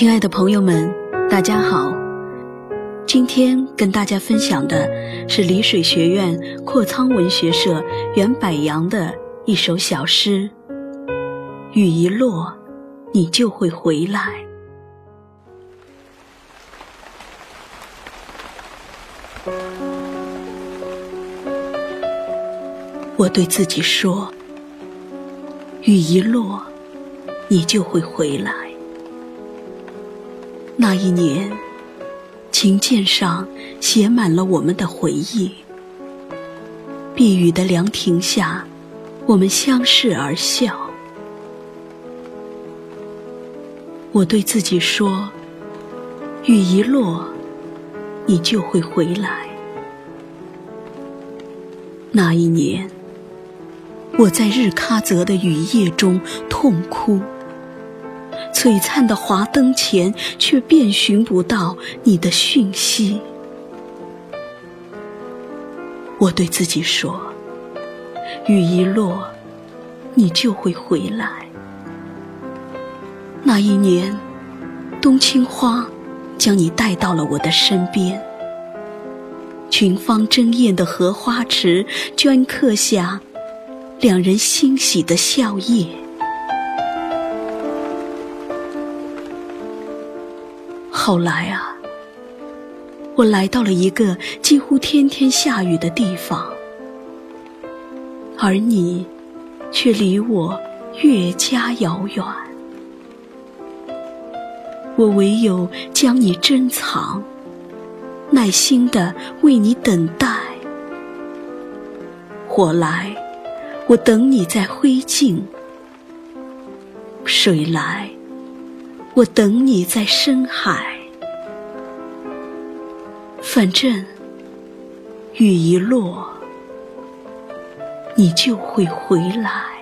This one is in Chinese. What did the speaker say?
亲爱的朋友们，大家好。今天跟大家分享的是丽水学院阔仓文学社袁百阳的一首小诗：雨一落，你就会回来。我对自己说：雨一落，你就会回来。那一年，琴键上写满了我们的回忆。避雨的凉亭下，我们相视而笑。我对自己说：雨一落，你就会回来。那一年，我在日喀则的雨夜中痛哭。璀璨的华灯前，却遍寻不到你的讯息。我对自己说：雨一落，你就会回来。那一年，冬青花将你带到了我的身边，群芳争艳的荷花池镌刻下两人欣喜的笑靥。后来啊，我来到了一个几乎天天下雨的地方，而你却离我越加遥远。我唯有将你珍藏，耐心的为你等待。火来，我等你在灰烬；水来。我等你在深海，反正雨一落，你就会回来。